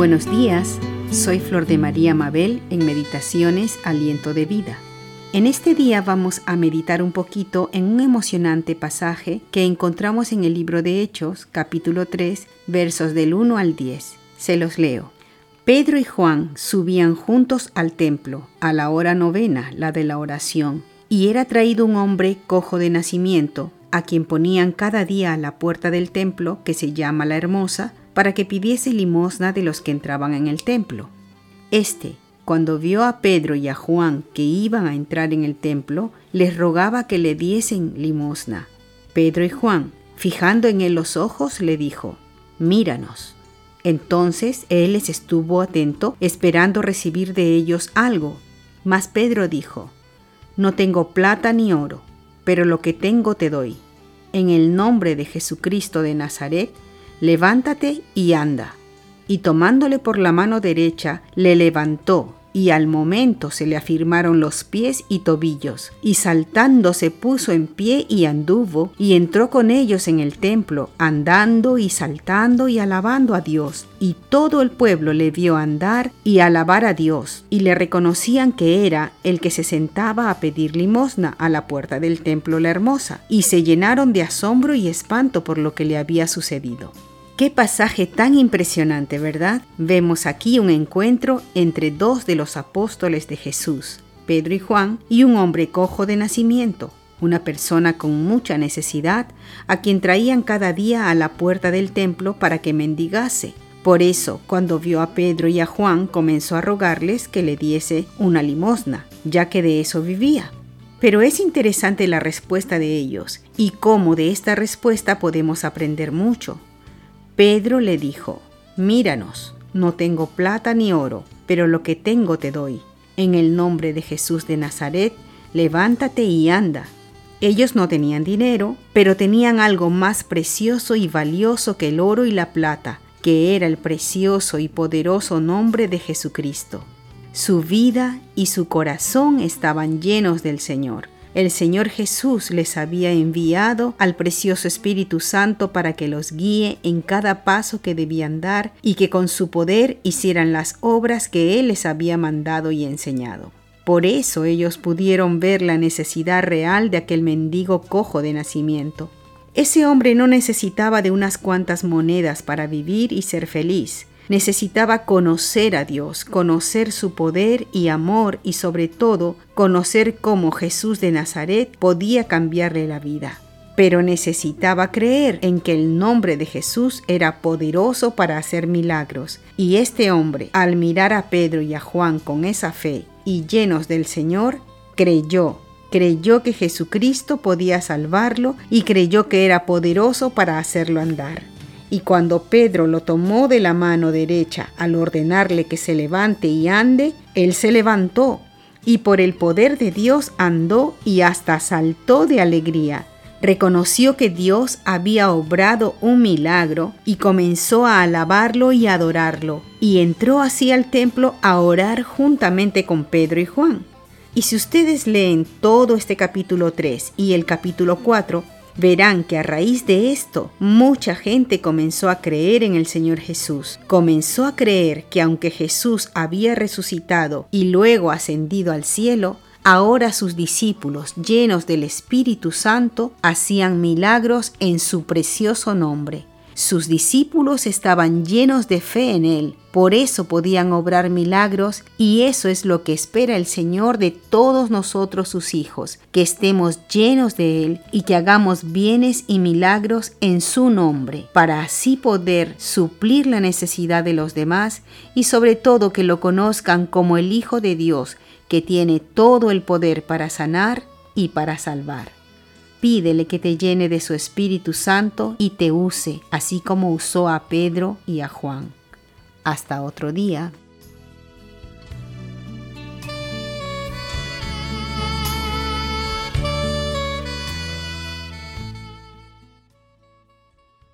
Buenos días, soy Flor de María Mabel en Meditaciones Aliento de Vida. En este día vamos a meditar un poquito en un emocionante pasaje que encontramos en el libro de Hechos, capítulo 3, versos del 1 al 10. Se los leo. Pedro y Juan subían juntos al templo a la hora novena, la de la oración, y era traído un hombre cojo de nacimiento, a quien ponían cada día a la puerta del templo, que se llama la Hermosa, para que pidiese limosna de los que entraban en el templo. Este, cuando vio a Pedro y a Juan que iban a entrar en el templo, les rogaba que le diesen limosna. Pedro y Juan, fijando en él los ojos, le dijo, Míranos. Entonces él les estuvo atento, esperando recibir de ellos algo. Mas Pedro dijo, No tengo plata ni oro, pero lo que tengo te doy. En el nombre de Jesucristo de Nazaret, levántate y anda. Y tomándole por la mano derecha, le levantó, y al momento se le afirmaron los pies y tobillos, y saltando se puso en pie y anduvo, y entró con ellos en el templo, andando y saltando y alabando a Dios. Y todo el pueblo le vio andar y alabar a Dios, y le reconocían que era el que se sentaba a pedir limosna a la puerta del templo la hermosa, y se llenaron de asombro y espanto por lo que le había sucedido. Qué pasaje tan impresionante, ¿verdad? Vemos aquí un encuentro entre dos de los apóstoles de Jesús, Pedro y Juan, y un hombre cojo de nacimiento, una persona con mucha necesidad, a quien traían cada día a la puerta del templo para que mendigase. Por eso, cuando vio a Pedro y a Juan, comenzó a rogarles que le diese una limosna, ya que de eso vivía. Pero es interesante la respuesta de ellos y cómo de esta respuesta podemos aprender mucho. Pedro le dijo, Míranos, no tengo plata ni oro, pero lo que tengo te doy. En el nombre de Jesús de Nazaret, levántate y anda. Ellos no tenían dinero, pero tenían algo más precioso y valioso que el oro y la plata, que era el precioso y poderoso nombre de Jesucristo. Su vida y su corazón estaban llenos del Señor el Señor Jesús les había enviado al precioso Espíritu Santo para que los guíe en cada paso que debían dar y que con su poder hicieran las obras que Él les había mandado y enseñado. Por eso ellos pudieron ver la necesidad real de aquel mendigo cojo de nacimiento. Ese hombre no necesitaba de unas cuantas monedas para vivir y ser feliz necesitaba conocer a Dios, conocer su poder y amor y sobre todo conocer cómo Jesús de Nazaret podía cambiarle la vida. Pero necesitaba creer en que el nombre de Jesús era poderoso para hacer milagros. Y este hombre, al mirar a Pedro y a Juan con esa fe y llenos del Señor, creyó creyó que Jesucristo podía salvarlo y creyó que era poderoso para hacerlo andar. Y cuando Pedro lo tomó de la mano derecha al ordenarle que se levante y ande, él se levantó y por el poder de Dios andó y hasta saltó de alegría. Reconoció que Dios había obrado un milagro y comenzó a alabarlo y adorarlo, y entró así al templo a orar juntamente con Pedro y Juan. Y si ustedes leen todo este capítulo 3 y el capítulo 4, Verán que a raíz de esto mucha gente comenzó a creer en el Señor Jesús. Comenzó a creer que aunque Jesús había resucitado y luego ascendido al cielo, ahora sus discípulos, llenos del Espíritu Santo, hacían milagros en su precioso nombre. Sus discípulos estaban llenos de fe en Él, por eso podían obrar milagros y eso es lo que espera el Señor de todos nosotros sus hijos, que estemos llenos de Él y que hagamos bienes y milagros en su nombre, para así poder suplir la necesidad de los demás y sobre todo que lo conozcan como el Hijo de Dios, que tiene todo el poder para sanar y para salvar. Pídele que te llene de su Espíritu Santo y te use, así como usó a Pedro y a Juan. Hasta otro día.